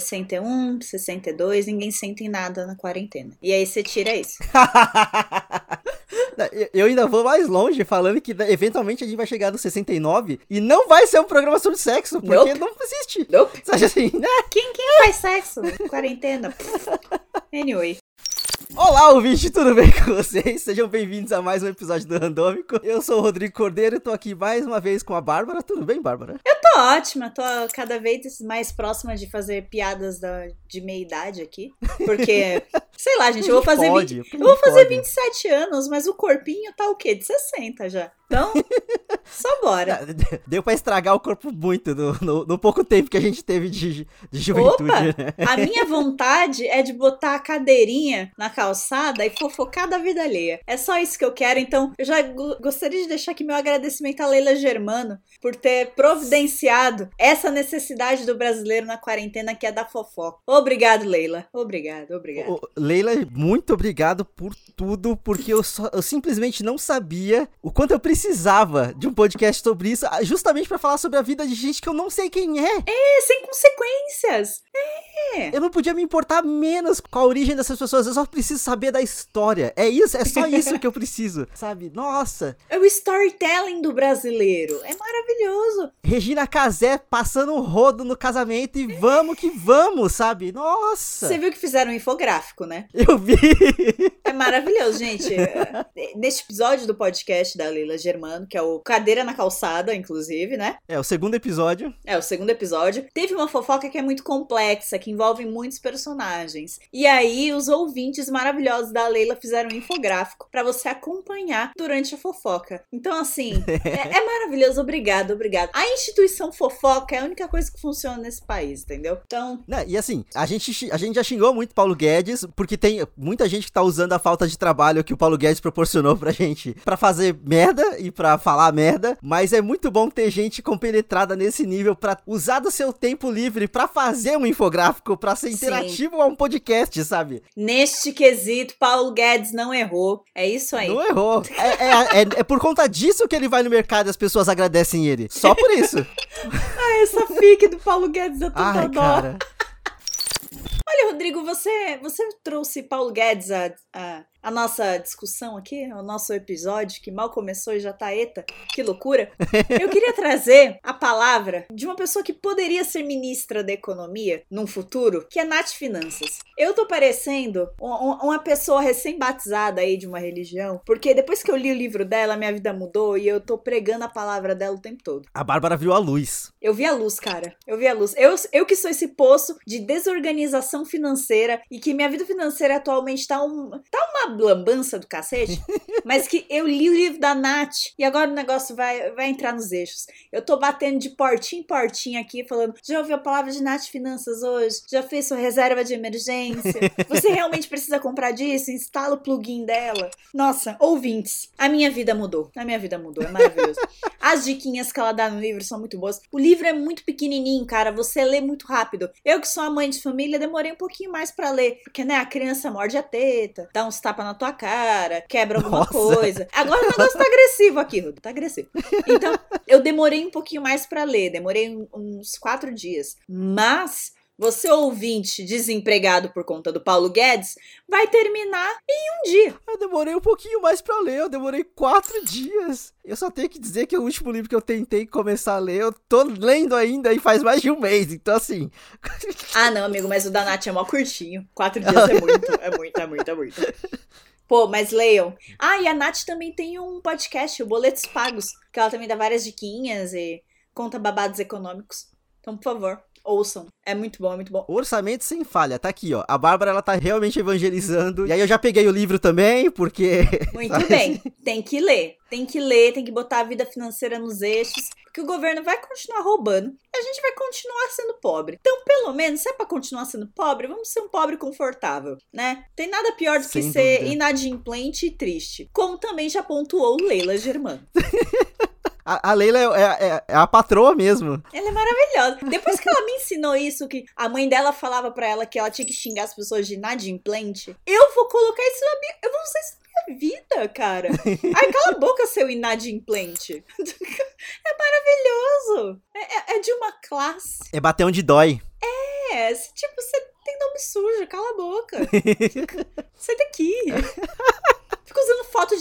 61, 62, ninguém sente nada na quarentena. E aí você tira isso. Eu ainda vou mais longe falando que eventualmente a gente vai chegar no 69 e não vai ser um programa sobre sexo, porque nope. não existe. Nope. Sabe assim, né? Quem, quem faz sexo? Quarentena. anyway. Olá, ouvinte, tudo bem com vocês? Sejam bem-vindos a mais um episódio do Randômico. Eu sou o Rodrigo Cordeiro e tô aqui mais uma vez com a Bárbara. Tudo bem, Bárbara? Eu tô ótima, tô cada vez mais próxima de fazer piadas da, de meia-idade aqui. Porque, sei lá, gente, eu vou fazer, pode, 20, eu vou fazer 27 anos, mas o corpinho tá o quê? De 60 já. Então, só bora. Deu pra estragar o corpo muito no, no, no pouco tempo que a gente teve de, de juventude. Opa, né? A minha vontade é de botar a cadeirinha na calçada e fofocar da vida alheia. É só isso que eu quero. Então, eu já gostaria de deixar aqui meu agradecimento a Leila Germano por ter providenciado essa necessidade do brasileiro na quarentena que é da fofoca. Obrigado, Leila. Obrigado, obrigado. Leila, muito obrigado por tudo, porque eu, só, eu simplesmente não sabia o quanto eu precisava de um podcast sobre isso, justamente para falar sobre a vida de gente que eu não sei quem é. É, sem consequências. É. Eu não podia me importar menos com a origem dessas pessoas, eu só preciso saber da história. É isso, é só isso que eu preciso, sabe? Nossa. É o storytelling do brasileiro. É maravilhoso. Regina Casé passando um rodo no casamento e vamos que vamos, sabe? Nossa. Você viu que fizeram um infográfico, né? Eu vi. É maravilhoso, gente. Neste episódio do podcast da Leila Germano, que é o Cadeira na Calçada, inclusive, né? É, o segundo episódio. É, o segundo episódio. Teve uma fofoca que é muito complexa, que envolve muitos personagens. E aí, os ouvintes maravilhosos da Leila fizeram um infográfico para você acompanhar durante a fofoca. Então, assim, é, é maravilhoso. Obrigado, obrigado. A instituição fofoca é a única coisa que funciona nesse país, entendeu? Então. Né, e assim, a gente, a gente já xingou muito Paulo Guedes, porque tem muita gente que tá usando a falta de trabalho que o Paulo Guedes proporcionou pra gente para fazer merda e para falar merda, mas é muito bom ter gente compenetrada nesse nível para usar do seu tempo livre para fazer um infográfico, para ser interativo Sim. a um podcast, sabe? Neste quesito, Paulo Guedes não errou. É isso aí. Não errou. É, é, é, é por conta disso que ele vai no mercado e as pessoas agradecem ele. Só por isso. Ai, essa fique do Paulo Guedes é tanta Ai, dó. Cara. Olha, Rodrigo, você, você trouxe Paulo Guedes a, a a nossa discussão aqui, o nosso episódio que mal começou e já tá eta, que loucura. Eu queria trazer a palavra de uma pessoa que poderia ser ministra da economia num futuro, que é Nath Finanças. Eu tô parecendo uma pessoa recém-batizada aí de uma religião, porque depois que eu li o livro dela, minha vida mudou e eu tô pregando a palavra dela o tempo todo. A Bárbara viu a luz. Eu vi a luz, cara. Eu vi a luz. Eu, eu que sou esse poço de desorganização financeira e que minha vida financeira atualmente tá, um, tá uma lambança do cacete, mas que eu li o livro da Nath e agora o negócio vai, vai entrar nos eixos. Eu tô batendo de portinho em portinho aqui, falando: já ouviu a palavra de Nath Finanças hoje? Já fez sua reserva de emergência? Você realmente precisa comprar disso? Instala o plugin dela. Nossa, ouvintes, a minha vida mudou. A minha vida mudou, é maravilhoso. As diquinhas que ela dá no livro são muito boas. O livro é muito pequenininho, cara, você lê muito rápido. Eu que sou a mãe de família, demorei um pouquinho mais para ler, porque né, a criança morde a teta, dá uns tapas na tua cara, quebra alguma Nossa. coisa. Agora o negócio tá agressivo aqui, Rudo, tá agressivo. Então, eu demorei um pouquinho mais para ler, demorei uns quatro dias. Mas você ouvinte desempregado por conta do Paulo Guedes, vai terminar em um dia. Eu demorei um pouquinho mais para ler, eu demorei quatro dias. Eu só tenho que dizer que o último livro que eu tentei começar a ler, eu tô lendo ainda e faz mais de um mês, então assim. ah, não, amigo, mas o da Nath é mó curtinho. Quatro dias é muito, é muito, é muito, é muito. Pô, mas leiam. Ah, e a Nath também tem um podcast, o Boletos Pagos, que ela também dá várias diquinhas e conta babados econômicos. Então, por favor, ouçam. É muito bom, é muito bom. Orçamento sem falha, tá aqui, ó. A Bárbara, ela tá realmente evangelizando. E aí eu já peguei o livro também, porque. Muito bem. Tem que ler. Tem que ler, tem que botar a vida financeira nos eixos. Porque o governo vai continuar roubando e a gente vai continuar sendo pobre. Então, pelo menos, se é pra continuar sendo pobre, vamos ser um pobre confortável, né? Tem nada pior do Sem que dúvida. ser inadimplente e triste. Como também já pontuou Leila Germano. A, a Leila é, é, é, a patroa mesmo. Ela é maravilhosa. Depois que ela me ensinou isso, que a mãe dela falava para ela que ela tinha que xingar as pessoas de inadimplente, eu vou colocar isso na minha. Eu vou usar isso na minha vida, cara. Ai, cala a boca, seu inadimplente. É maravilhoso. É, é, é de uma classe. É bater onde dói. É, é? Tipo, você tem nome sujo, cala a boca. Sai daqui.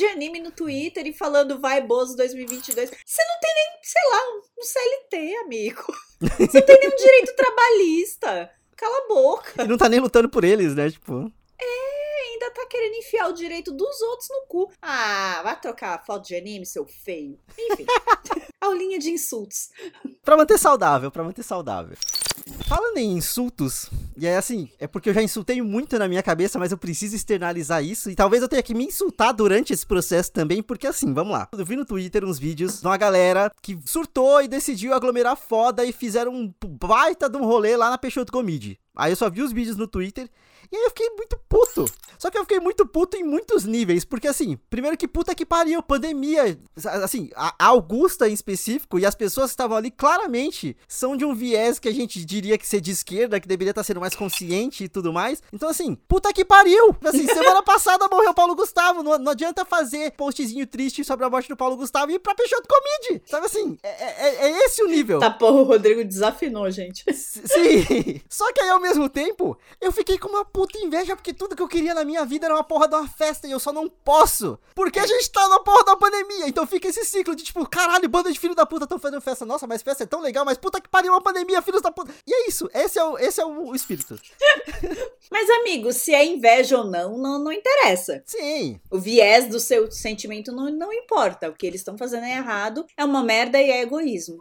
De anime no Twitter e falando vai Bozo 2022. Você não tem nem, sei lá, um CLT, amigo. Você não tem nenhum direito trabalhista. Cala a boca. E não tá nem lutando por eles, né? Tipo. É, ainda tá querendo enfiar o direito dos outros no cu. Ah, vai trocar foto de anime, seu feio. Enfim. Aulinha de insultos. Pra manter saudável, pra manter saudável. Falando em insultos, e é assim, é porque eu já insultei muito na minha cabeça, mas eu preciso externalizar isso. E talvez eu tenha que me insultar durante esse processo também, porque assim, vamos lá. Eu vi no Twitter uns vídeos de uma galera que surtou e decidiu aglomerar foda e fizeram um baita de um rolê lá na Peixoto Comedy. Aí eu só vi os vídeos no Twitter e aí eu fiquei muito puto. Só que eu fiquei muito puto em muitos níveis. Porque assim, primeiro que puta que pariu, pandemia. Assim, a Augusta em específico e as pessoas que estavam ali claramente são de um viés que a gente diria que ser de esquerda, que deveria estar sendo mais consciente e tudo mais. Então assim, puta que pariu. Assim, semana passada morreu o Paulo Gustavo. Não, não, adianta fazer postzinho triste sobre a morte do Paulo Gustavo e ir pra Peixoto Comedy. Sabe assim, é, é, é esse o nível. Tá porra, o Rodrigo desafinou, gente. Sim. Só que aí ao mesmo tempo, eu fiquei com uma puta inveja porque tudo que eu queria na minha vida era uma porra de uma festa e eu só não posso. Porque a gente tá na porra da pandemia. Então fica esse ciclo de tipo, caralho, banda de filho da puta tão fazendo festa. Nossa, mas festa é tão legal, mas puta que pariu uma pandemia, filhos da puta. E é isso, esse é o, esse é o espírito. mas, amigo, se é inveja ou não, não, não interessa. Sim. O viés do seu sentimento não, não importa. O que eles estão fazendo é errado, é uma merda e é egoísmo.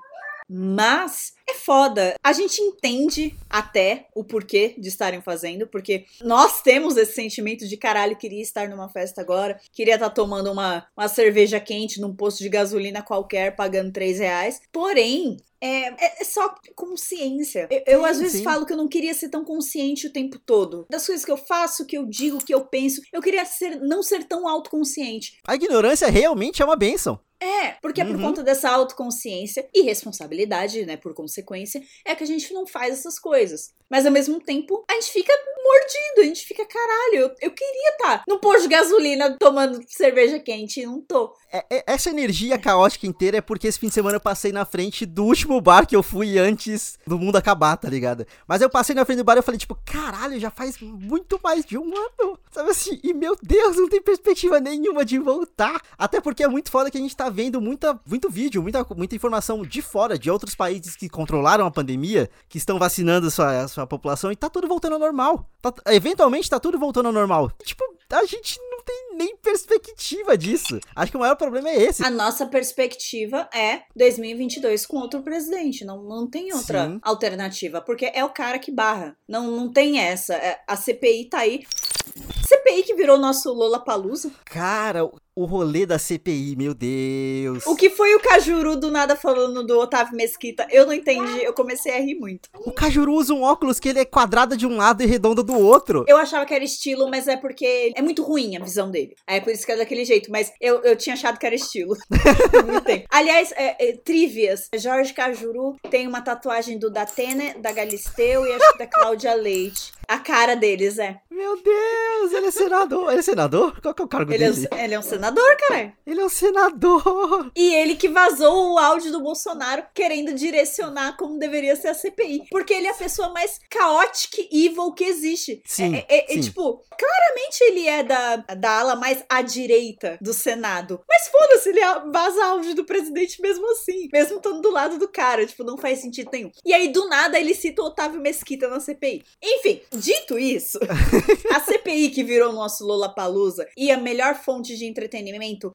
Mas é foda. A gente entende até o porquê de estarem fazendo, porque nós temos esse sentimento de caralho, queria estar numa festa agora, queria estar tá tomando uma, uma cerveja quente num posto de gasolina qualquer, pagando 3 reais. Porém, é, é, é, só consciência. Eu, eu sim, às vezes sim. falo que eu não queria ser tão consciente o tempo todo. Das coisas que eu faço, que eu digo, que eu penso. Eu queria ser, não ser tão autoconsciente. A ignorância realmente é uma benção. É, porque é por uhum. conta dessa autoconsciência e responsabilidade, né, por consequência, é que a gente não faz essas coisas. Mas ao mesmo tempo, a gente fica mordido, a gente fica, caralho, eu, eu queria estar tá no posto de gasolina tomando cerveja quente e não tô. É, é, essa energia caótica inteira é porque esse fim de semana eu passei na frente do último bar que eu fui antes do mundo acabar, tá ligado? Mas eu passei na frente do bar e eu falei, tipo, caralho, já faz muito mais de um ano, sabe assim? E meu Deus, não tem perspectiva nenhuma de voltar. Até porque é muito foda que a gente tá vendo muita, muito vídeo, muita, muita informação de fora, de outros países que controlaram a pandemia, que estão vacinando a sua, a sua população e tá tudo voltando ao normal. Tá, eventualmente tá tudo voltando ao normal. E, tipo, a gente não tem nem perspectiva disso. Acho que o maior problema é esse. A nossa perspectiva é 2022 com outro presidente. Não, não tem outra Sim. alternativa. Porque é o cara que barra. Não, não tem essa. É, a CPI tá aí. CPI que virou nosso Lola Palusa. Cara, o rolê da CPI, meu Deus. O que foi o Cajuru do nada falando do Otávio Mesquita? Eu não entendi, eu comecei a rir muito. O Cajuru usa um óculos que ele é quadrado de um lado e redondo do outro. Eu achava que era estilo, mas é porque é muito ruim a visão dele. É por isso que é daquele jeito, mas eu, eu tinha achado que era estilo. Aliás, é, é, trivias. Jorge Cajuru tem uma tatuagem do Datena, da Galisteu e acho que da Cláudia Leite. A cara deles, é. Meu Deus, ele é senador. Ele é senador? Qual que é o cargo ele dele? É, ele é um senador, cara. Ele é um senador. E ele que vazou o áudio do Bolsonaro querendo direcionar como deveria ser a CPI. Porque ele é a pessoa mais caótica e evil que existe. Sim, é, é, sim. é, tipo, claramente ele é da, da ala mais à direita do Senado. Mas foda-se, ele vaza áudio do presidente mesmo assim. Mesmo estando do lado do cara. Tipo, não faz sentido nenhum. E aí, do nada, ele cita o Otávio Mesquita na CPI. Enfim, Dito isso, a CPI que virou nosso Lollapalooza e a melhor fonte de entretenimento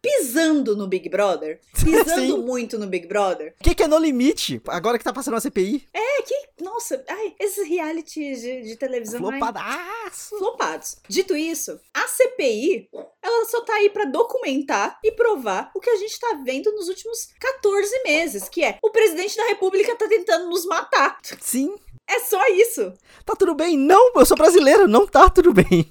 pisando no Big Brother, pisando muito no Big Brother. O que, que, é No Limite? Agora que tá passando a CPI? É, que, nossa, ai, esses realities de, de televisão... Flopadaço! Flopados. Dito isso, a CPI, ela só tá aí para documentar e provar o que a gente tá vendo nos últimos 14 meses, que é o presidente da república tá tentando nos matar. Sim. É só isso. Tá tudo bem? Não, eu sou brasileiro, não tá tudo bem.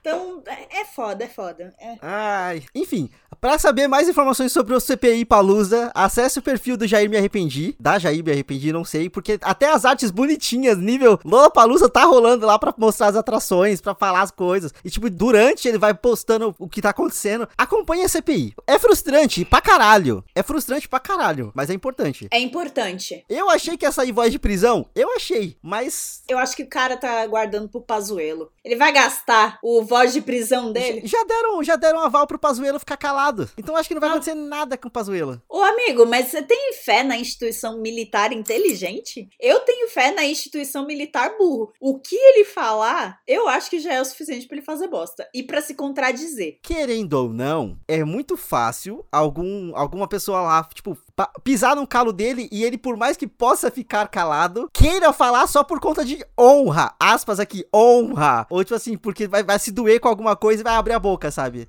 Então, é, é foda, é foda. É. Ai, enfim, Pra saber mais informações sobre o CPI Palusa, acesse o perfil do Jair Me Arrependi. Da Jair Me Arrependi, não sei, porque até as artes bonitinhas, nível Lola Palusa, tá rolando lá pra mostrar as atrações, pra falar as coisas. E, tipo, durante ele vai postando o que tá acontecendo. Acompanhe a CPI. É frustrante pra caralho. É frustrante pra caralho, mas é importante. É importante. Eu achei que ia sair voz de prisão. Eu achei, mas. Eu acho que o cara tá guardando pro Pazuelo. Ele vai gastar o voz de prisão dele. Já deram, já deram aval pro Pazuelo ficar calado. Então acho que não vai acontecer nada com o Pazuelo. Ô, amigo, mas você tem fé na instituição militar inteligente? Eu tenho fé na instituição militar burro. O que ele falar, eu acho que já é o suficiente pra ele fazer bosta. E pra se contradizer. Querendo ou não, é muito fácil algum, alguma pessoa lá, tipo, pisar no calo dele e ele, por mais que possa ficar calado, queira falar só por conta de honra. Aspas aqui, honra. Ou tipo assim, porque vai, vai se doer com alguma coisa e vai abrir a boca, sabe?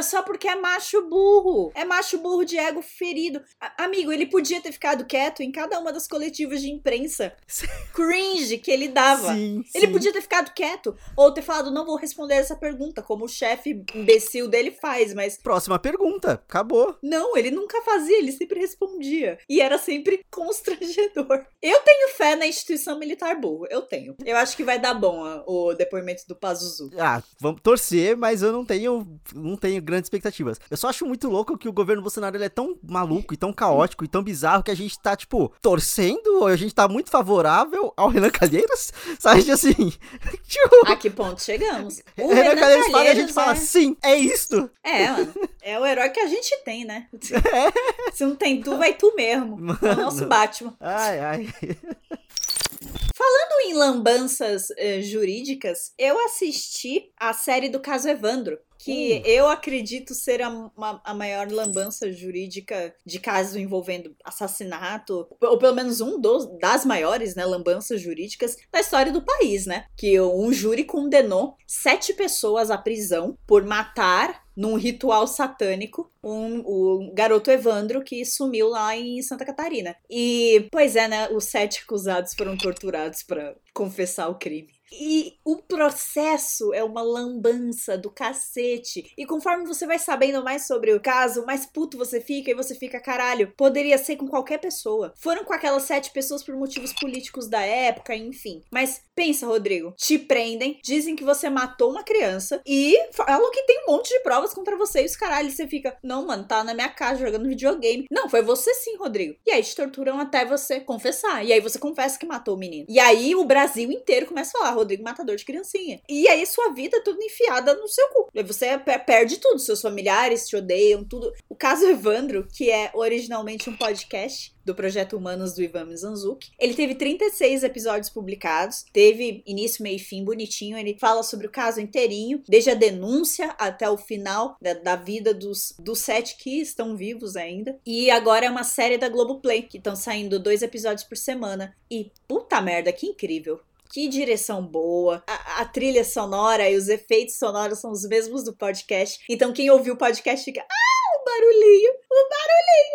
Não, só porque é macho burro. É macho burro de ego ferido. A- amigo, ele podia ter ficado quieto em cada uma das coletivas de imprensa cringe que ele dava. Sim, Ele sim. podia ter ficado quieto ou ter falado, não vou responder essa pergunta, como o chefe imbecil dele faz, mas Próxima pergunta. Acabou. não, ele nunca fazia, ele sempre respondia. E era sempre constrangedor. Eu tenho fé na instituição militar burro, eu tenho. Eu acho que vai dar bom o depoimento do Pazuzu. Ah, vamos torcer, mas eu não tenho, não tenho grandes expectativas. Eu só acho muito louco que o governo Bolsonaro ele é tão maluco e tão caótico e tão bizarro que a gente tá, tipo, torcendo, ou a gente tá muito favorável ao Renan Calheiros, sabe? Assim, tipo, A que ponto chegamos? O o Renan Calheiros fala e a Calheiros gente fala, é- sim, é isto. É, mano. É o herói que a gente tem, né? Se não tem tu, vai tu mesmo. É o nosso Mano. Batman. Ai, ai. Falando em lambanças eh, jurídicas, eu assisti a série do caso Evandro. Que Hum. eu acredito ser a, uma- a maior lambança jurídica de caso envolvendo assassinato, ou pelo menos um dos, das maiores né, lambanças jurídicas da história do país, né? Que um júri condenou sete pessoas à prisão por matar num ritual satânico um, o garoto Evandro que sumiu lá em Santa Catarina. E, pois é, né? Os sete acusados foram torturados para confessar o crime. E o processo é uma lambança do cacete. E conforme você vai sabendo mais sobre o caso, mais puto você fica e você fica, caralho, poderia ser com qualquer pessoa. Foram com aquelas sete pessoas por motivos políticos da época, enfim. Mas pensa, Rodrigo, te prendem, dizem que você matou uma criança e falam que tem um monte de provas contra você e os caralho, você fica, não, mano, tá na minha casa jogando videogame. Não, foi você sim, Rodrigo. E aí te torturam até você confessar. E aí você confessa que matou o menino. E aí o Brasil inteiro começa a falar, Rodrigo matador de criancinha. E aí sua vida é toda enfiada no seu cu. Você per- perde tudo, seus familiares te odeiam, tudo. O caso Evandro, que é originalmente um podcast do projeto Humanos do Ivan Mizanzuki. Ele teve 36 episódios publicados, teve início, meio e fim bonitinho. Ele fala sobre o caso inteirinho, desde a denúncia até o final da, da vida dos, dos sete que estão vivos ainda. E agora é uma série da Globoplay, que estão saindo dois episódios por semana. E puta merda, que incrível. Que direção boa. A, a trilha sonora e os efeitos sonoros são os mesmos do podcast. Então quem ouviu o podcast fica. Ah, o barulhinho!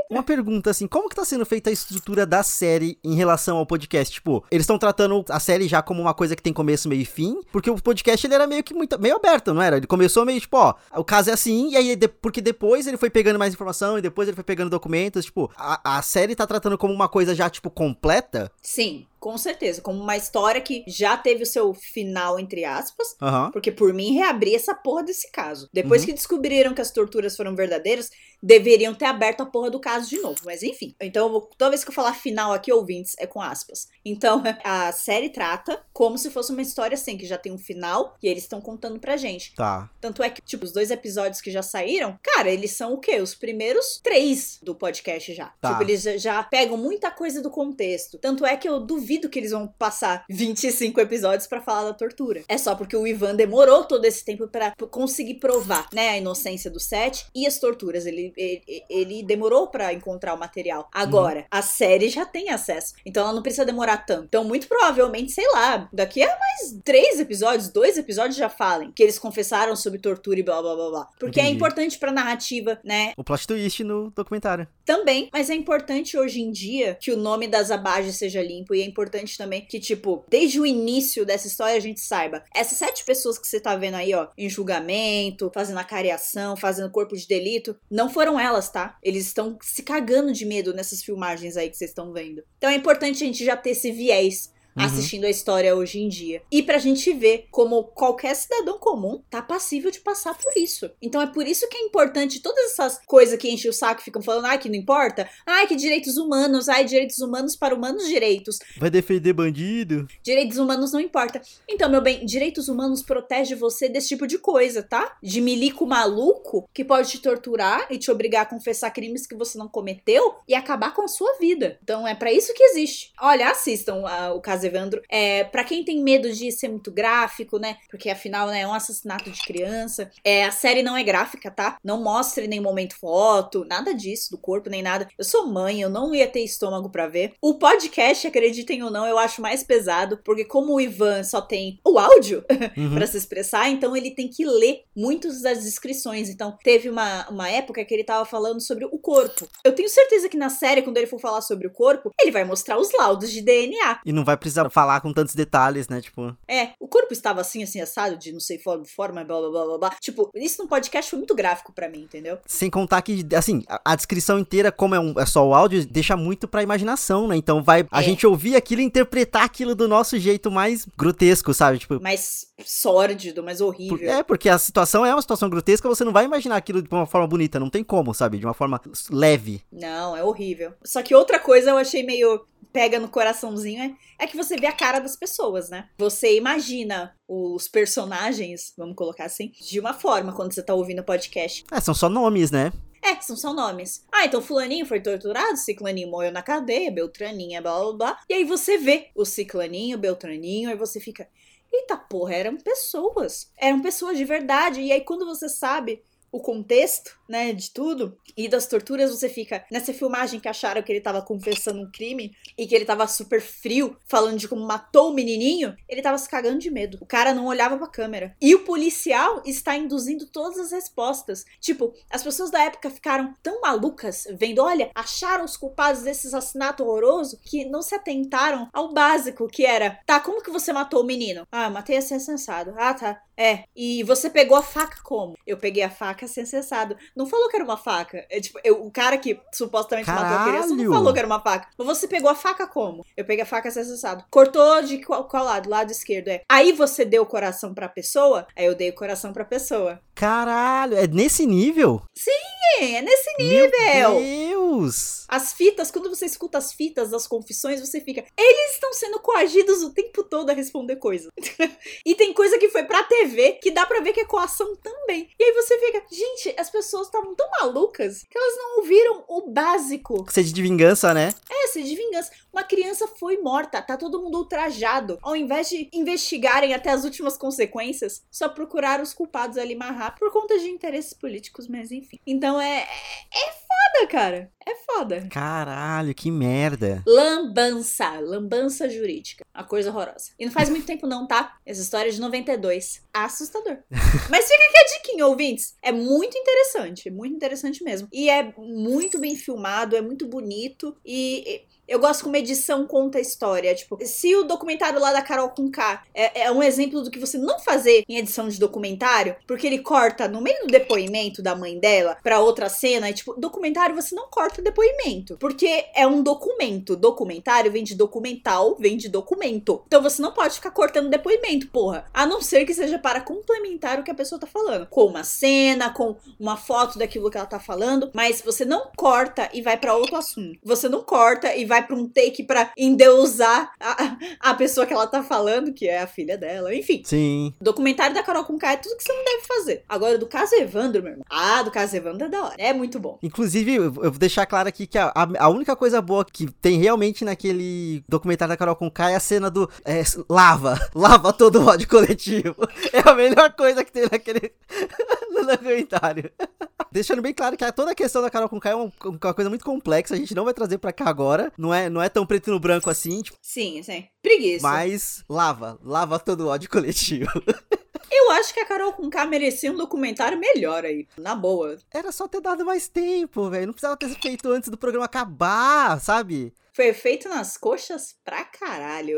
Uma pergunta assim, como que tá sendo feita a estrutura da série em relação ao podcast? Tipo, eles estão tratando a série já como uma coisa que tem começo, meio e fim, porque o podcast ele era meio que muito, meio aberto, não era? Ele começou meio tipo, ó, o caso é assim, e aí porque depois ele foi pegando mais informação e depois ele foi pegando documentos, tipo, a, a série tá tratando como uma coisa já tipo completa? Sim, com certeza. Como uma história que já teve o seu final, entre aspas. Aham. Porque por mim reabrir essa porra desse caso. Depois Uhum. que descobriram que as torturas foram verdadeiras, deveriam ter aberto a porra do caso de novo. Mas enfim. Então, vou- toda vez que eu falar final aqui, ouvintes, é com aspas. Então, a série trata como se fosse uma história assim, que já tem um final e eles estão contando pra gente. Tá. Tanto é que, tipo, os dois episódios que já saíram, cara, eles são o quê? Os primeiros três do podcast já. Tá. Tipo, eles já- pegam muita coisa do contexto. Tanto é que eu duvido que eles vão passar 25 episódios pra falar da tortura. É só porque o Ivan demorou todo esse tempo pra conseguir provar, né, a inocência do Seth e as torturas. Ele ele, ele demorou para encontrar o material. Agora, uhum. a série já tem acesso. Então ela não precisa demorar tanto. Então, muito provavelmente, sei lá, daqui a mais três episódios, dois episódios já falem que eles confessaram sobre tortura e blá blá blá blá. Porque é Entendi. é importante pra narrativa, né? O plot twist no documentário. Também, mas é importante hoje em dia que o nome das abages seja limpo. E é importante também que, tipo, desde o início dessa história a gente saiba. Essas sete pessoas que você tá vendo aí, ó, em julgamento, fazendo a cariação, fazendo corpo de delito, não foram elas, tá? Eles estão se cagando de medo nessas filmagens aí que vocês estão vendo. Então é importante a gente já ter esse viés uhum. assistindo a história hoje em dia. E pra gente ver como qualquer cidadão comum tá passível de passar por isso. Então é por isso que é importante todas essas coisas que enchem o saco ficam falando, ai, que não importa, ai, que direitos humanos, ai, direitos humanos para humanos direitos. Vai defender bandido? Direitos humanos não importa. Então, meu bem, direitos humanos protege você desse tipo de coisa, tá? De milico maluco que pode te torturar e te obrigar a confessar crimes que você não cometeu e acabar com a sua vida. Então é para isso que existe. Olha, assistam uh, o caso Evandro. É, para quem tem medo de ser muito gráfico, né? Porque afinal, né, é um assassinato de criança. É, a série não é gráfica, tá? Não mostra em nenhum momento foto, nada disso, do corpo, nem nada. Eu sou mãe, eu não ia ter estômago para ver. O podcast, acreditem ou não, eu acho mais pesado, porque como o Ivan só tem o áudio uhum. para se expressar, então ele tem que ler muitas das descrições. Então, teve uma, uma época que ele tava falando sobre o corpo. Eu tenho certeza que na série, quando ele for falar sobre o corpo, ele vai mostrar os laudos de DNA. E não vai precisar precisa falar com tantos detalhes, né? Tipo. É, o corpo estava assim, assim, assado, de não sei forma, forma blá blá blá blá blá. Tipo, isso no podcast foi muito gráfico para mim, entendeu? Sem contar que, assim, a, a descrição inteira, como é, um, é, só o áudio, deixa muito pra imaginação, né? Então vai a é. gente ouvir aquilo e interpretar aquilo do nosso jeito mais grotesco, sabe? Tipo. Mais sórdido, mais horrível. Por, é, porque a situação é uma situação grotesca, você não vai imaginar aquilo de uma forma bonita, não tem como, sabe? De uma forma leve. Não, é horrível. Só que outra coisa eu achei meio pega no coraçãozinho é, é que você vê a cara das pessoas, né? Você imagina os personagens, vamos colocar assim, de uma forma quando você tá ouvindo o podcast. É, são só nomes, né? É, são só nomes. Ah, então fulaninho foi torturado, ciclaninho morreu na cadeia, beltraninha, blá blá blá. E aí você vê o ciclaninho, beltraninho, aí você fica... Eita porra, eram pessoas. Eram pessoas de verdade. E aí quando você sabe o contexto, né, de tudo e das torturas, você fica nessa filmagem que acharam que ele tava confessando um crime e que ele tava super frio, falando de como matou o menininho, ele tava se cagando de medo. O cara não olhava pra câmera. E o policial está induzindo todas as respostas. Tipo, as pessoas da época ficaram tão malucas vendo, olha, acharam os culpados desse assassinato horroroso que não se atentaram ao básico, que era, tá, como que você matou o menino? Ah, matei assim sensado. Ah, tá. É. E você pegou a faca como? Eu peguei a faca sem cessado. Não falou que era uma faca. É, tipo, eu, o cara que supostamente Caralho. matou a criança não falou que era uma faca. Mas você pegou a faca como? Eu peguei a faca sem cessado. Cortou de qual, qual lado? Lado esquerdo, é. Aí você deu o coração pra pessoa? Aí eu dei o coração pra pessoa. Caralho, é nesse nível? Sim, é nesse nível. Meu Deus! As fitas, quando você escuta as fitas das confissões, você fica. Eles estão sendo coagidos o tempo todo a responder coisas. e tem coisa que foi pra TV que dá pra ver que é coação também. E aí você fica, gente, as pessoas estavam tão malucas que elas não ouviram o básico. Sede de vingança, né? É, sede de vingança. Uma criança foi morta, tá todo mundo ultrajado. Ao invés de investigarem até as últimas consequências, só procuraram os culpados ali rápido por conta de interesses políticos, mas enfim. Então é, é, é foda, cara. É foda. Caralho, que merda. Lambança. Lambança jurídica. Uma coisa horrorosa. E não faz muito tempo, não, tá? Essa história é de 92. Assustador. Mas fica aqui a diquinha, ouvintes. É muito interessante. Muito interessante mesmo. E é muito bem filmado, é muito bonito. E eu gosto como edição conta a história. Tipo, se o documentário lá da Carol com K é, é, um exemplo do que você não fazer em edição de documentário, porque ele corta no meio do depoimento da mãe dela pra outra cena, e tipo, documentário você não corta depoimento, porque é um documento. Documentário vem de documental, vem de documento. Então você não pode ficar cortando depoimento, porra. A não ser que seja para complementar o que a pessoa tá falando. Com uma cena, com uma foto daquilo que ela tá falando, mas você não corta e vai para outro assunto. Você não corta e vai pra um take pra endeusar a, a pessoa que ela tá falando, que é a filha dela. Enfim. Sim. Documentário da Carol com é tudo que você não deve fazer. Agora, do caso Evandro, meu irmão. Ah, do caso Evandro é da hora. É muito bom. Inclusive, eu vou deixar claro aqui que a, a, única coisa boa que tem realmente naquele documentário da Carol com é a cena do é, lava. Lava todo o ódio coletivo. É a melhor coisa que tem naquele no documentário. Deixando bem claro que toda a questão da Carol com K é uma, uma, coisa muito complexa, a gente não vai trazer pra cá agora. Não é, não é tão preto no branco assim. Tipo, sim, sim. Preguiça. Mas lava, lava todo o ódio coletivo. Eu acho que a Carol com K merecia um documentário melhor aí, na boa. Era só ter dado mais tempo, velho. Não precisava ter feito antes do programa acabar, sabe? Foi feito nas coxas pra caralho.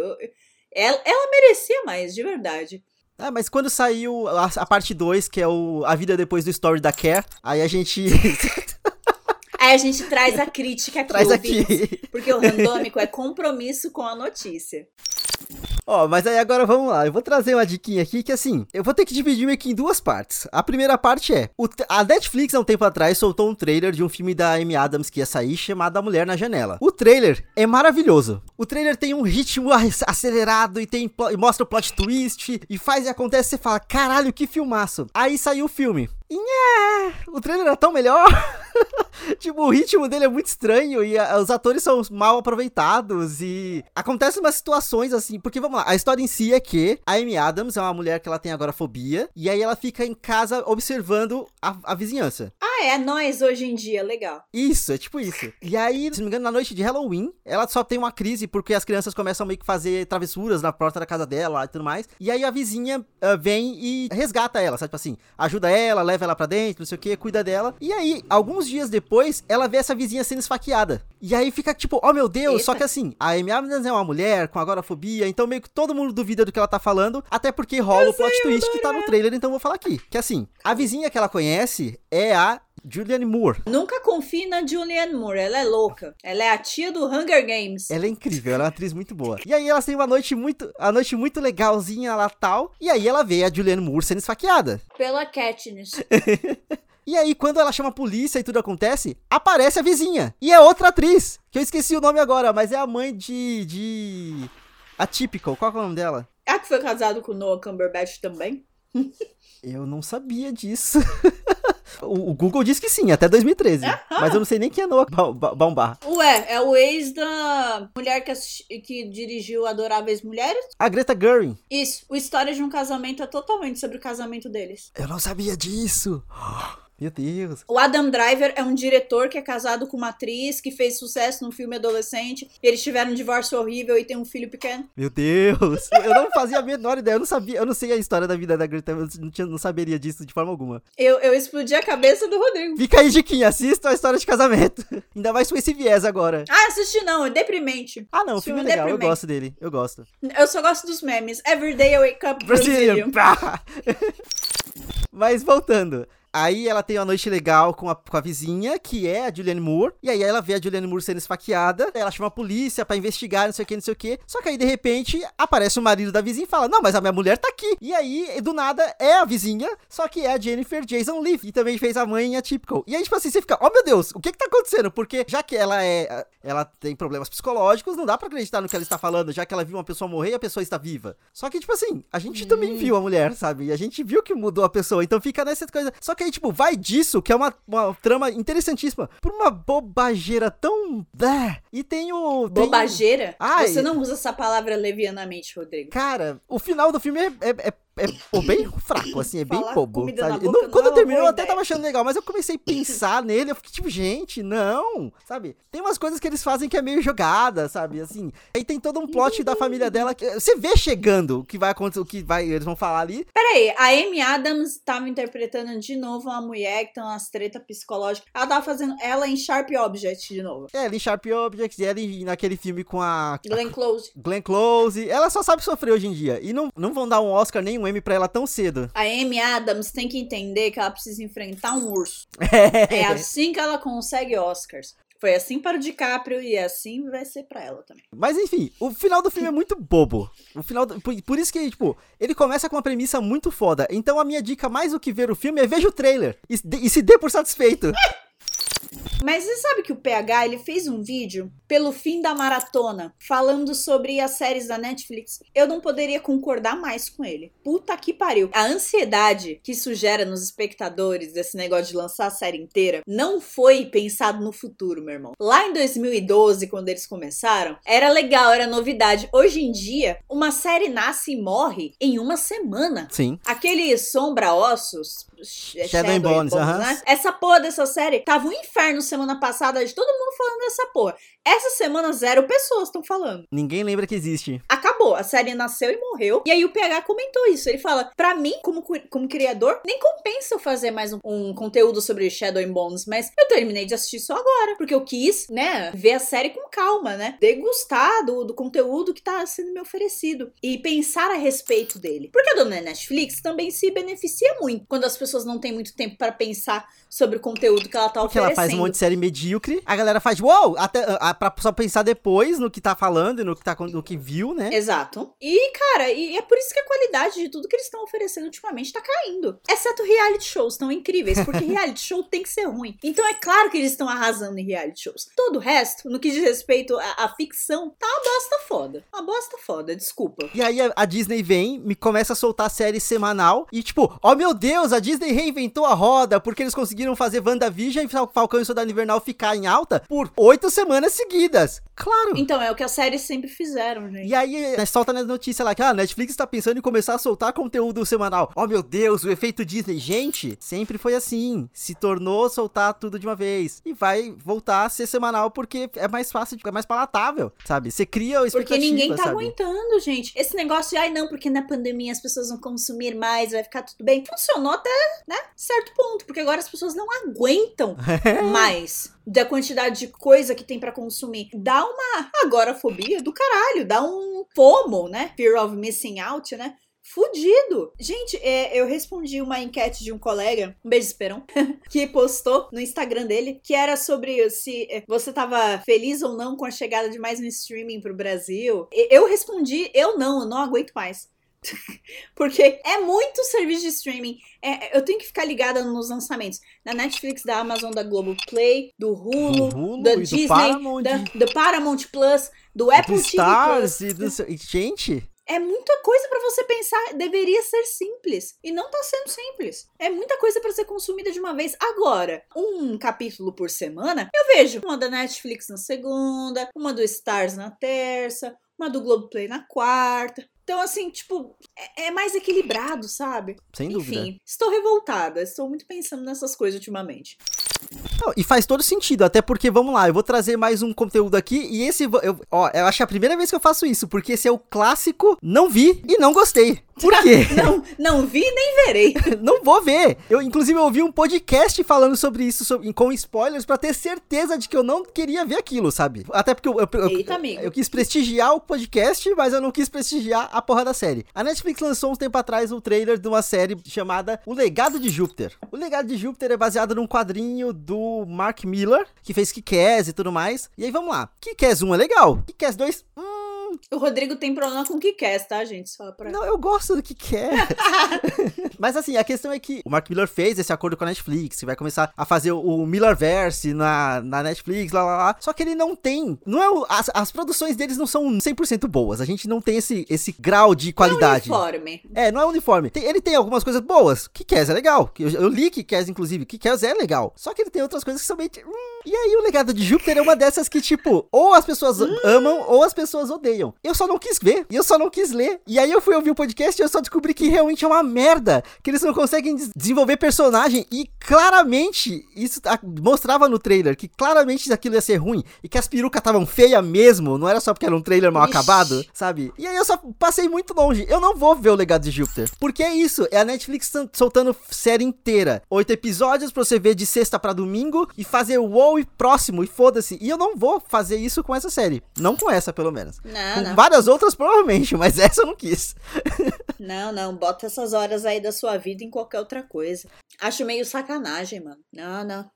Ela, ela merecia mais, de verdade. Ah, mas quando saiu a, a parte 2, que é o A Vida Depois do Story da Care, aí a gente. aí a gente traz a crítica aqui. Traz aqui. Porque o randômico é compromisso com a notícia. Ó, oh, mas aí agora vamos lá. Eu vou trazer uma diquinha aqui que assim, eu vou ter que dividir meio que em duas partes. A primeira parte é: a Netflix há um tempo atrás soltou um trailer de um filme da Amy Adams que ia sair chamado A Mulher na Janela. O trailer é maravilhoso. O trailer tem um ritmo acelerado e tem e mostra o plot twist e faz e acontece. Você fala, caralho, que filmaço. Aí saiu o filme. Nhé, o trailer era tão melhor. tipo, o ritmo dele é muito estranho e a, os atores são mal aproveitados e acontecem umas situações assim, porque vamos lá, a história em si é que a Amy Adams é uma mulher que ela tem agora fobia e aí ela fica em casa observando a, a vizinhança. Ah, é nós hoje em dia, legal. Isso, é tipo isso. E aí, se não me engano, na noite de Halloween, ela só tem uma crise porque as crianças começam meio que fazer travessuras na porta da casa dela e tudo mais. E aí a vizinha uh, vem e resgata ela, sabe? Tipo assim, ajuda ela, leva ela pra dentro, não sei o que, cuida dela. E aí, alguns dias depois, ela vê essa vizinha sendo esfaqueada. E aí fica tipo, oh meu Deus, Eita. só que assim, a Amy Adams é uma mulher com agorafobia, então meio que todo mundo duvida do que ela tá falando, até porque rola eu o plot twist que tá no trailer, então eu vou falar aqui. Que assim, a vizinha que ela conhece é a Julianne Moore. Nunca confie na Julianne Moore, ela é louca. Ela é a tia do Hunger Games. Ela é incrível, ela é uma atriz muito boa. E aí elas têm uma noite muito, a noite muito legalzinha lá tal, e aí ela vê a Julianne Moore sendo esfaqueada. Pela Katniss. E aí, quando ela chama a polícia e tudo acontece, aparece a vizinha. E é outra atriz, que eu esqueci o nome agora, mas é a mãe de. de. Atypical. Qual é o nome dela? É que foi casado com o Noah Cumberbatch também? eu não sabia disso. O, o, Google diz que sim, até 2013. Ah, mas eu não sei nem quem é Noah Baumbach. Ué, é o ex da mulher que, assisti, que dirigiu Adoráveis Mulheres? A Greta Gerwig. Isso. O História de um Casamento é totalmente sobre o casamento deles. Eu não sabia disso. Meu Deus. O Adam Driver é um diretor que é casado com uma atriz que fez sucesso num filme adolescente. Eles tiveram um divórcio horrível e tem um filho pequeno. Meu Deus. Eu não fazia a menor ideia. Eu não sabia. Eu não sei a história da vida da Greta. Eu não, tinha, não saberia disso de forma alguma. Eu, eu explodi a cabeça do Rodrigo. Fica aí, Diquinha. Assista a história de casamento. Ainda mais com esse viés agora. Ah, assisti não. É deprimente. Ah, não. O filme, filme é legal. Deprimente. Eu gosto dele. Eu gosto. Eu só gosto dos memes. Everyday I wake up Brazilian. Brazilian. Mas voltando. Aí ela tem uma noite legal com a, com a vizinha, que é a Julianne Moore. E aí ela vê a Julianne Moore sendo esfaqueada. Ela chama a polícia para investigar, não sei o que, não sei o que. Só que aí, de repente, aparece o marido da vizinha e fala: Não, mas a minha mulher tá aqui. E aí, do nada, é a vizinha, só que é a Jennifer Jason Leigh. E também fez a mãe em Atypical. E aí, tipo assim, você fica: Oh meu Deus, o que que tá acontecendo? Porque já que ela é. Ela tem problemas psicológicos, não dá para acreditar no que ela está falando, já que ela viu uma pessoa morrer e a pessoa está viva. Só que, tipo assim, a gente hum. também viu a mulher, sabe? E a gente viu que mudou a pessoa. Então fica nessa coisa. Só que aí, tipo, vai disso isso, que é uma, uma trama interessantíssima, por uma bobageira tão. E tem o. Tem... Bobageira? Ai. Você não usa essa palavra levianamente, Rodrigo. Cara, o final do filme é, é, é é pô, bem fraco, assim, é bem bobo. Sabe? Não, quando é terminou, eu até tava achando legal, mas eu comecei a pensar nele, eu fiquei tipo, gente, não, sabe? Tem umas coisas que eles fazem que é meio jogada, sabe? Assim, aí tem todo um plot da família dela que você vê chegando o que vai acontecer, o que vai, eles vão falar ali. Peraí, a Amy Adams tava interpretando de novo uma mulher que tem umas treta psicológicas. Ela tava fazendo ela em Sharp Object de novo. É, ela em Sharp Object, e ela naquele filme com a. Glenn Close. Glenn Close. Ela só sabe sofrer hoje em dia. E não, não vão dar um Oscar nem um M pra ela tão cedo. A Amy Adams tem que entender que ela precisa enfrentar um urso. É, é assim que ela consegue Oscars. Foi assim para o DiCaprio e assim vai ser para ela também. Mas enfim, o final do filme é muito bobo. O final do, por, por, isso que, tipo, ele começa com uma premissa muito foda. Então a minha dica mais do que ver o filme é veja o trailer e, e se dê por satisfeito. Mas você sabe que o PH ele fez um vídeo pelo fim da maratona falando sobre as séries da Netflix. Eu não poderia concordar mais com ele. Puta que pariu. A ansiedade que isso gera nos espectadores desse negócio de lançar a série inteira não foi pensado no futuro, meu irmão. Lá em 2012, quando eles começaram, era legal, era novidade. Hoje em dia, uma série nasce e morre em uma semana. Sim. Aquele Sombra Ossos, Shadow, Shadow and Bones, aham. né? Essa porra dessa série tava um inferno semana passada de todo mundo falando dessa porra. Essa semana, zero pessoas estão falando. Ninguém lembra que existe. Acabou, a série nasceu e morreu. E aí o PH comentou isso. Ele fala: pra mim, como, como criador, nem compensa eu fazer mais um, um conteúdo sobre Shadow and Bones. Mas eu terminei de assistir só agora. Porque eu quis, né, ver a série com calma, né? Degustar do, do conteúdo que tá sendo me oferecido. E pensar a respeito dele. Porque a dona Netflix também se beneficia muito quando as pessoas não têm muito tempo pra pensar sobre o conteúdo que ela tá Porque ela oferecendo. faz um monte de série medíocre, a galera faz, uou, até, a, pra só pensar depois no que tá falando e no que, tá, no que viu, né? Exato. E, cara, e é por isso que a qualidade de tudo que eles estão oferecendo ultimamente tá caindo. Exceto reality shows, tão incríveis, porque reality show tem que ser ruim. Então é claro que eles estão arrasando em reality shows. Todo o resto, no que diz respeito à, à ficção, tá uma bosta foda. Uma bosta foda, desculpa. E aí a, a Disney vem, me começa a soltar série semanal e tipo, ó meu Deus, a Disney reinventou a roda porque eles conseguiram fazer WandaVision e Fal- Falcão e Soldado Invernal ficar em alta por oito semanas seguidas. Claro. Então, é o que as séries sempre fizeram, gente. E aí, né, solta na notícia lá que ah, a Netflix tá pensando em começar a soltar conteúdo semanal. Oh meu Deus, o efeito Disney. Gente, sempre foi assim. Se tornou soltar tudo de uma vez. E vai voltar a ser semanal porque é mais fácil, é mais palatável, sabe? Você cria o Porque ninguém tá sabe? aguentando, gente. Esse negócio de, ai não, porque na pandemia as pessoas vão consumir mais, vai ficar tudo bem. Funcionou até, né, certo ponto. Porque agora as pessoas não aguentam mais da quantidade de coisa que tem pra consumir. Dá uma agorafobia do caralho, dá um FOMO, né? Fear of Missing Out, né? Fudido. Gente, é, eu respondi uma enquete de um colega, um beijo, Esperão, que postou no Instagram dele, que era sobre se é, você tava feliz ou não com a chegada de mais um streaming pro Brasil. Eu respondi, eu não, eu não aguento mais. Porque é muito serviço de streaming. É, eu tenho que ficar ligada nos lançamentos. Da Netflix, da Amazon, da Globoplay, do Hulu, Do Hulu da e do Disney, Paramount, da, do Paramount Plus, do Apple do TV Stars Plus. e do... Gente, É muita coisa pra você pensar. Deveria ser simples. E não tá sendo simples. É muita coisa pra ser consumida de uma vez. Agora, um capítulo por semana, eu vejo uma da Netflix na segunda, uma do Stars na terça, uma do Globoplay na quarta. Então, assim, tipo, é, é mais equilibrado, sabe? sem dúvida. Enfim, estou revoltada. Estou muito pensando nessas coisas ultimamente. Não, e faz todo sentido, até porque, vamos lá, eu vou trazer mais um conteúdo aqui, e esse, eu, ó, eu acho que é a primeira vez que eu faço isso, porque esse é o clássico não vi e não gostei. Por quê? Não, não vi nem verei. não vou ver. Eu, inclusive, ouvi um podcast falando sobre isso, sobre- com spoilers, pra ter certeza de que eu não queria ver aquilo, sabe? Até porque eu, eu, eu- Eita, amigo. eu quis prestigiar o podcast, mas eu não quis prestigiar a porra da série. A Netflix lançou uns tempo atrás um trailer de uma série chamada O Legado de Júpiter. O Legado de Júpiter é baseado num quadrinho do Mark Miller, que fez Kick-Ass e tudo mais. E aí, vamos lá. Kick-Ass 1 é legal. Kick-Ass 2, hum, O Rodrigo tem problema com o que quer, tá, gente? Só pra. não, eu gosto do que quer. Mas assim, a questão é que o Mark Miller fez esse acordo com a Netflix, vai começar a fazer o, Millerverse na, na Netflix, lá, lá, lá. Só que ele não tem, não é o- as, as produções deles não são 100% boas. A gente não tem esse, esse grau de qualidade. É uniforme. É, não é uniforme. Tem- ele tem algumas coisas boas. Kick-Ass é legal. Eu, eu li Kick-Ass, inclusive. Kick-Ass é legal. Só que ele tem outras coisas que são meio... hum. E aí o Legado de Júpiter é uma dessas que, tipo, ou as pessoas amam ou as pessoas odeiam. Eu só não quis ver. E eu só não quis ler. E aí eu fui ouvir o podcast e eu só descobri que realmente é uma merda. Que eles não conseguem des- desenvolver personagem. E claramente, isso mostrava no trailer que claramente aquilo ia ser ruim. E que as perucas estavam feias mesmo. Não era só porque era um trailer mal Ixi. acabado sabe? E aí eu só passei muito longe. Eu não vou ver o Legado de Júpiter. Porque é isso, é a Netflix sol- soltando série inteira. Oito episódios pra você ver de sexta pra domingo e fazer o wow e próximo e foda-se. E eu não vou fazer isso com essa série. Não com essa, pelo menos. Não, com não. várias outras, provavelmente, mas essa eu não quis. Não, não, bota essas horas aí da sua vida em qualquer outra coisa. Acho meio sacanagem, mano. Não, não.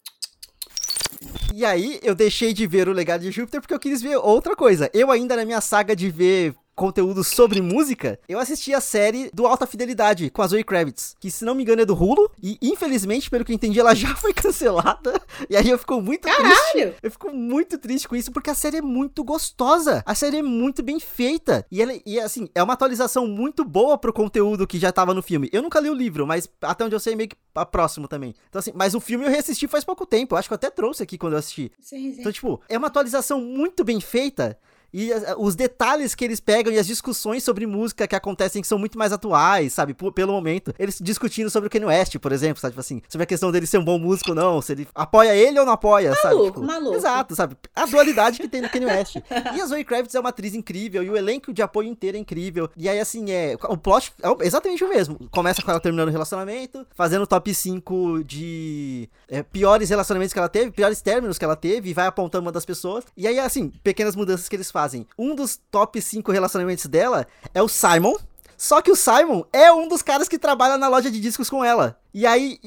E aí eu deixei de ver o Legado de Júpiter porque eu quis ver outra coisa. Eu ainda na minha saga de ver conteúdo sobre música, eu assisti a série do Alta Fidelidade com a Zoe Kravitz, que se não me engano é do Hulu, e infelizmente, pelo que eu entendi, ela já foi cancelada. E aí eu fico muito Caralho! triste. Eu fico muito triste com isso, porque a série é muito gostosa. A série é muito bem feita. E, ela, e assim, é uma atualização muito boa pro conteúdo que já tava no filme. Eu nunca li o livro, mas até onde eu sei, meio que a próximo também. Então, assim, mas o filme eu reassisti faz pouco tempo. Eu acho que eu até trouxe aqui quando eu assisti. Sim, sim. Então, tipo, é uma atualização muito bem feita. E a- os detalhes que eles pegam e as discussões sobre música que acontecem que são muito mais atuais, sabe? P- pelo momento. Eles discutindo sobre o Kanye West, por exemplo, sabe? Tipo assim, sobre a questão dele ser um bom músico ou não, se ele apoia ele ou não apoia, sabe? Maluco, Tipo, maluco. Exato, sabe? A dualidade que tem no Kanye West. E a Zoe Kravitz é uma atriz incrível e o elenco de apoio inteiro é incrível. E aí, assim, é. O plot é exatamente o mesmo. Começa com ela terminando o relacionamento, fazendo o top 5 de é, piores relacionamentos que ela teve, piores términos que ela teve, e vai apontando uma das pessoas. E aí, assim, pequenas mudanças que eles fazem. Um dos top 5 relacionamentos dela é o Simon. Só que o Simon é um dos caras que trabalha na loja de discos com ela. E aí,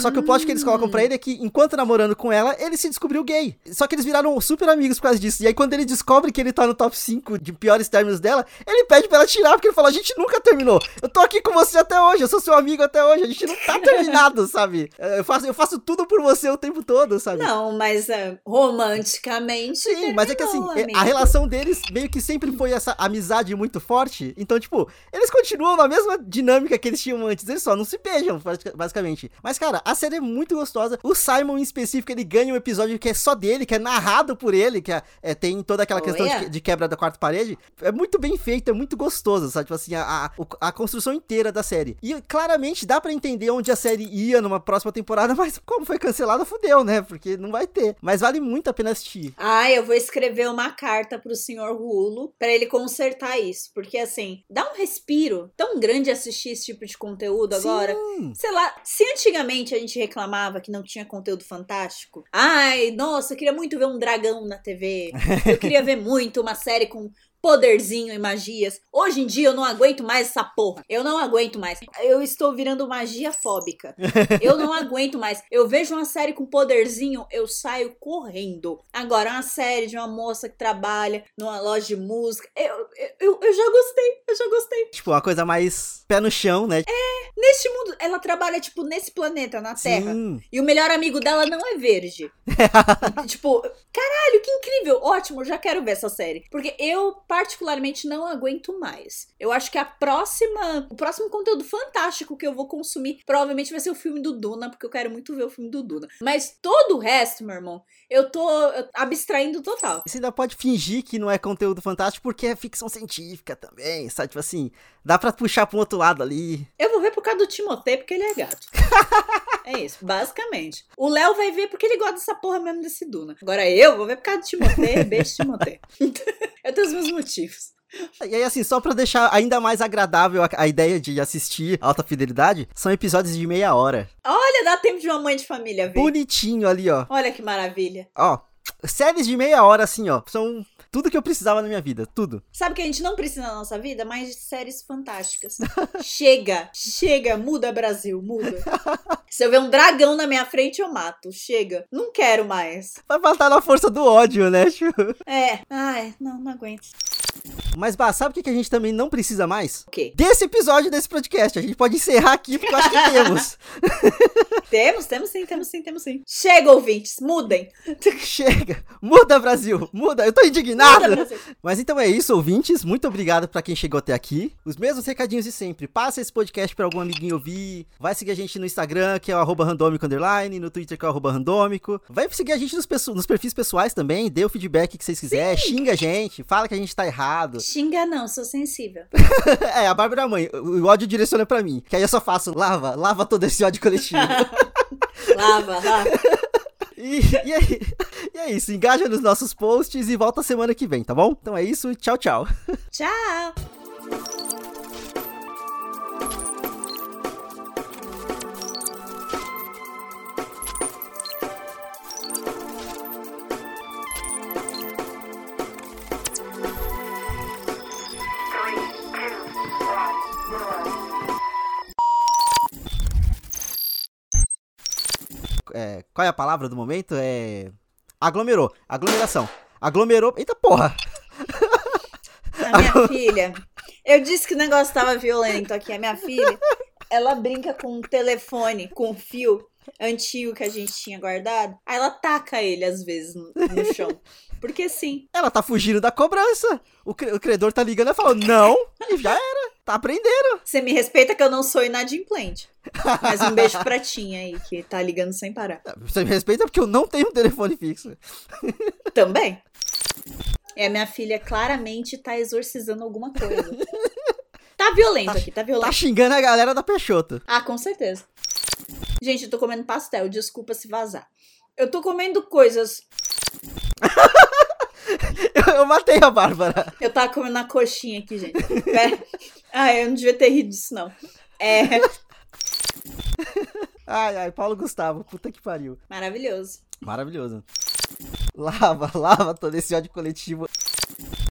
só que o plot que eles colocam pra ele é que, enquanto namorando com ela, ele se descobriu gay. Só que eles viraram super amigos por causa disso. E aí, quando ele descobre que ele tá no top 5 de piores términos dela, ele pede pra ela tirar, porque ele fala: A gente nunca terminou. Eu tô aqui com você até hoje, eu sou seu amigo até hoje. A gente não tá terminado, sabe? Eu faço, eu faço tudo por você o tempo todo, sabe? Não, mas é, romanticamente. Sim, mas é que assim, terminou, é- amigo. a relação deles meio que sempre foi essa amizade muito forte. Então, tipo, eles continuam na mesma dinâmica que eles tinham antes. Eles só não se beijam, basic- basicamente. Mas, cara, a série é muito gostosa. O Simon, em específico, ele ganha um episódio que é só dele, que é narrado por ele, que é, é, tem toda aquela questão Olha. de, de quebra da quarta parede. É muito bem feito, é muito gostoso, sabe? Tipo assim, a, a, a construção inteira da série. E claramente dá pra entender onde a série ia numa próxima temporada, mas como foi cancelada, fudeu, né? Porque não vai ter. Mas vale muito a pena assistir. Ah, eu vou escrever uma carta pro senhor Rulo pra ele consertar isso. Porque, assim, dá um respiro tão grande assistir esse tipo de conteúdo agora. Sim. Sei lá, se antigamente a gente reclamava que não tinha conteúdo fantástico, ai, nossa, eu queria muito ver um dragão na TV, eu queria ver muito uma série com poderzinho e magias. Hoje em dia eu não aguento mais essa porra. Eu não aguento mais. Eu estou virando magia fóbica. Eu não aguento mais. Eu vejo uma série com poderzinho, eu saio correndo. Agora, uma série de uma moça que trabalha numa loja de música, eu, eu, eu, já gostei, eu já gostei. Tipo, uma coisa mais pé no chão, né? Neste mundo, ela trabalha, tipo, nesse planeta, na Terra. Sim. E o melhor amigo dela não é verde. Tipo, caralho, que incrível. Ótimo, já quero ver essa série. Porque eu, particularmente, não aguento mais. Eu acho que a próxima. O próximo conteúdo fantástico que eu vou consumir provavelmente vai ser o filme do Duna, porque eu quero muito ver o filme do Duna. Mas todo o resto, meu irmão, eu tô abstraindo total. Você ainda pode fingir que não é conteúdo fantástico porque é ficção científica também, sabe? Tipo assim, dá pra puxar pro outro lado ali. Eu vou ver por causa do Timothée, porque ele é gato. é isso, basicamente. O Léo vai ver porque ele gosta dessa porra mesmo desse Duna. Agora eu vou ver por causa do Timothée, beijo Timothée. eu tenho os meus motivos. E aí, assim, só pra deixar ainda mais agradável a, a ideia de assistir Alta Fidelidade, são episódios de meia hora. Olha, dá tempo de uma mãe de família ver. Bonitinho ali, ó. Olha que maravilha. Ó, séries de meia hora, assim, ó. São tudo que eu precisava na minha vida, tudo. Sabe que a gente não precisa na nossa vida? Mais de séries fantásticas. chega, chega, muda Brasil, muda. Se eu ver um dragão na minha frente, eu mato. Chega. Não quero mais. Vai faltar na força do ódio, né, Chu? É. Ai, não, não aguento. Mas, Bah, sabe o que que a gente também não precisa mais? O quê? Desse episódio desse podcast. A gente pode encerrar aqui porque eu acho que temos. Temos, temos sim, temos sim, temos sim. Chega, ouvintes, mudem. Chega! Muda, Brasil! Muda! Eu tô indignado! Muda. Mas então é isso, ouvintes. Muito obrigado pra quem chegou até aqui. Os mesmos recadinhos de sempre. Passa esse podcast pra algum amiguinho ouvir. Vai seguir a gente no Instagram, que é o arroba randômico underline, no Twitter, que é o arroba randômico. Vai seguir a gente nos, nos perfis pessoais também. Dê o feedback que vocês quiserem. Xinga a gente. Fala que a gente tá errado. Xinga não, sou sensível. é, a Bárbara é a mãe. O ódio direciona pra mim. Que aí eu só faço lava, lava todo esse ódio coletivo. Lava, lava. E, e é, e é isso. Engaja nos nossos posts e volta semana que vem, tá bom? Então é isso. Tchau, tchau. Tchau. Qual é a palavra do momento? É. Aglomerou. Aglomeração. Aglomerou. Eita porra! A minha filha. Eu disse que o negócio tava violento aqui. A minha filha, ela brinca com um telefone, com um fio antigo que a gente tinha guardado. Aí ela taca ele às vezes no, no chão. Porque sim. Ela tá fugindo da cobrança. O, cre o credor tá ligando e falou, não, e já era. Tá aprendendo. Você me respeita que eu não sou inadimplente. Mas um beijo pra Tinha aí, que tá ligando sem parar. Você me respeita porque eu não tenho um telefone fixo. Também. É, minha filha claramente tá exorcizando alguma coisa. Tá violento aqui, tá violento. Tá xingando a galera da Peixoto. Ah, com certeza. Gente, eu tô comendo pastel, desculpa se vazar. Eu tô comendo coisas. eu, eu matei a Bárbara. Eu tava comendo uma coxinha aqui, gente. Pera. Ah, eu não devia ter rido disso, não. É. Ai, ai, Paulo Gustavo, puta que pariu. Maravilhoso. Maravilhoso. Lava, lava todo esse ódio coletivo.